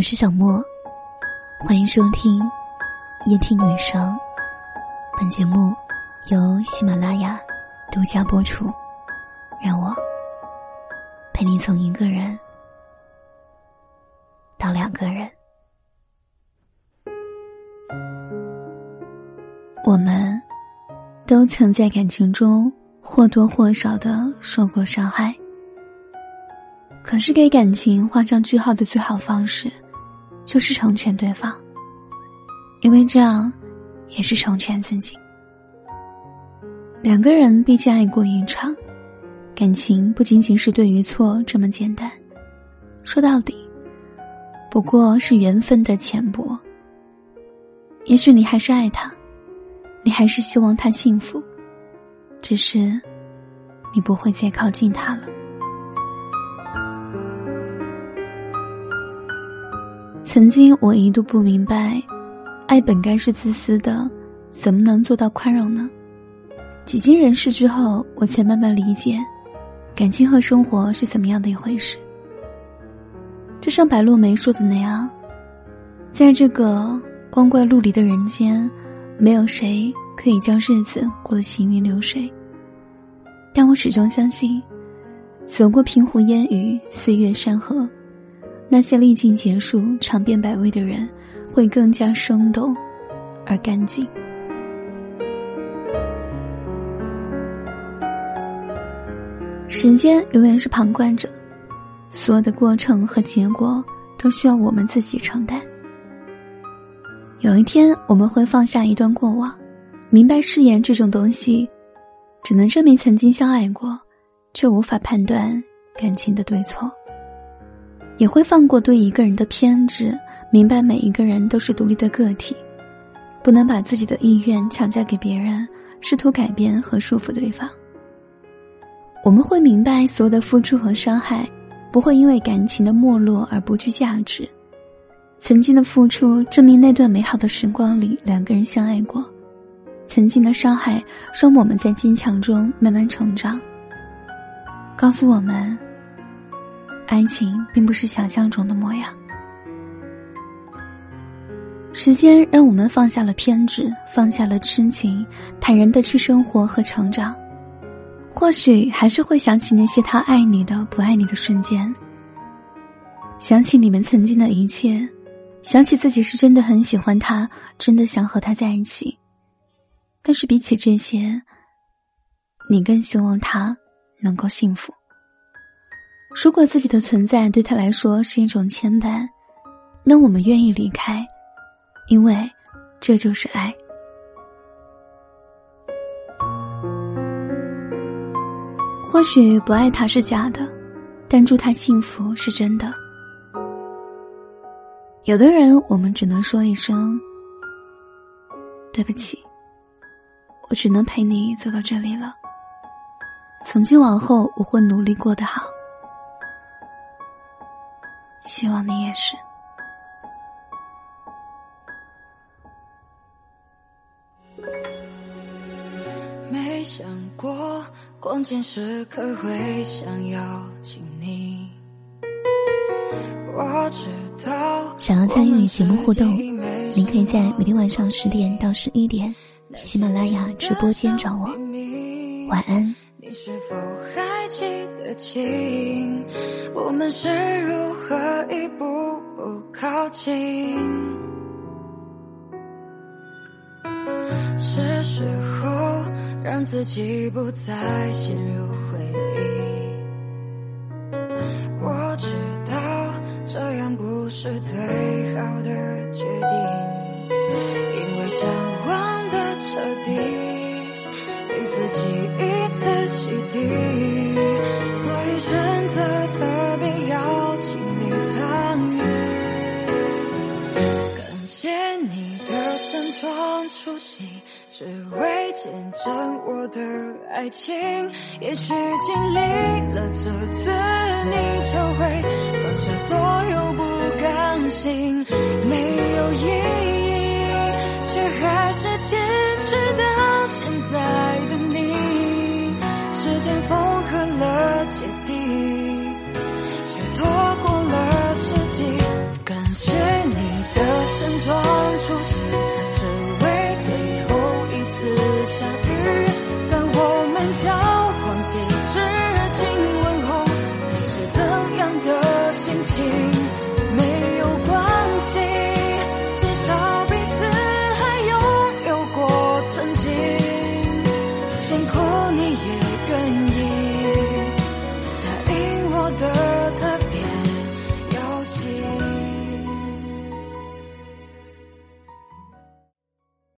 我是小莫，欢迎收听夜听女生。本节目由喜马拉雅独家播出。让我陪你从一个人到两个人。我们都曾在感情中或多或少的受过伤害。可是，给感情画上句号的最好方式，就是成全对方，因为这样，也是成全自己。两个人毕竟爱过一场，感情不仅仅是对与错这么简单，说到底，不过是缘分的浅薄。也许你还是爱他，你还是希望他幸福，只是，你不会再靠近他了。曾经我一度不明白，爱本该是自私的，怎么能做到宽容呢？几经人事之后，我才慢慢理解，感情和生活是怎么样的一回事。就像白落梅说的那样，在这个光怪陆离的人间，没有谁可以将日子过得行云流水。但我始终相信，走过平湖烟雨，岁月山河。那些历尽劫数、尝遍百味的人，会更加生动而干净。时间永远是旁观者，所有的过程和结果都需要我们自己承担。有一天，我们会放下一段过往，明白誓言这种东西，只能证明曾经相爱过，却无法判断感情的对错。也会放过对一个人的偏执，明白每一个人都是独立的个体，不能把自己的意愿强加给别人，试图改变和束缚对方。我们会明白，所有的付出和伤害，不会因为感情的没落而不具价值。曾经的付出，证明那段美好的时光里两个人相爱过；曾经的伤害，说我们在坚强中慢慢成长。告诉我们。爱情并不是想象中的模样。时间让我们放下了偏执，放下了痴情，坦然的去生活和成长。或许还是会想起那些他爱你的、不爱你的瞬间，想起你们曾经的一切，想起自己是真的很喜欢他，真的想和他在一起。但是比起这些，你更希望他能够幸福。如果自己的存在对他来说是一种牵绊，那我们愿意离开，因为这就是爱。或许不爱他是假的，但祝他幸福是真的。有的人，我们只能说一声对不起，我只能陪你走到这里了。从今往后，我会努力过得好。希望你也是。没想过关键时刻会想要亲你。我知道。想要参与节目互动，您可以在每天晚上十点到十一点，喜马拉雅直播间找我。晚安。你是否还记得清，我们是如何一步步靠近？是时候让自己不再陷入回忆。我知道这样不是最好的决定，因为想彻底，对自己一次洗涤。所以选择特别邀请你参与，感谢你的盛装出席，只为见证我的爱情。也许经历了这次，你就会放下所有不甘心，缝合了芥蒂，却错过了时机。感谢你的盛装出席，只为最后一次相遇。当我们交换戒指、亲吻后，你是怎样的心情？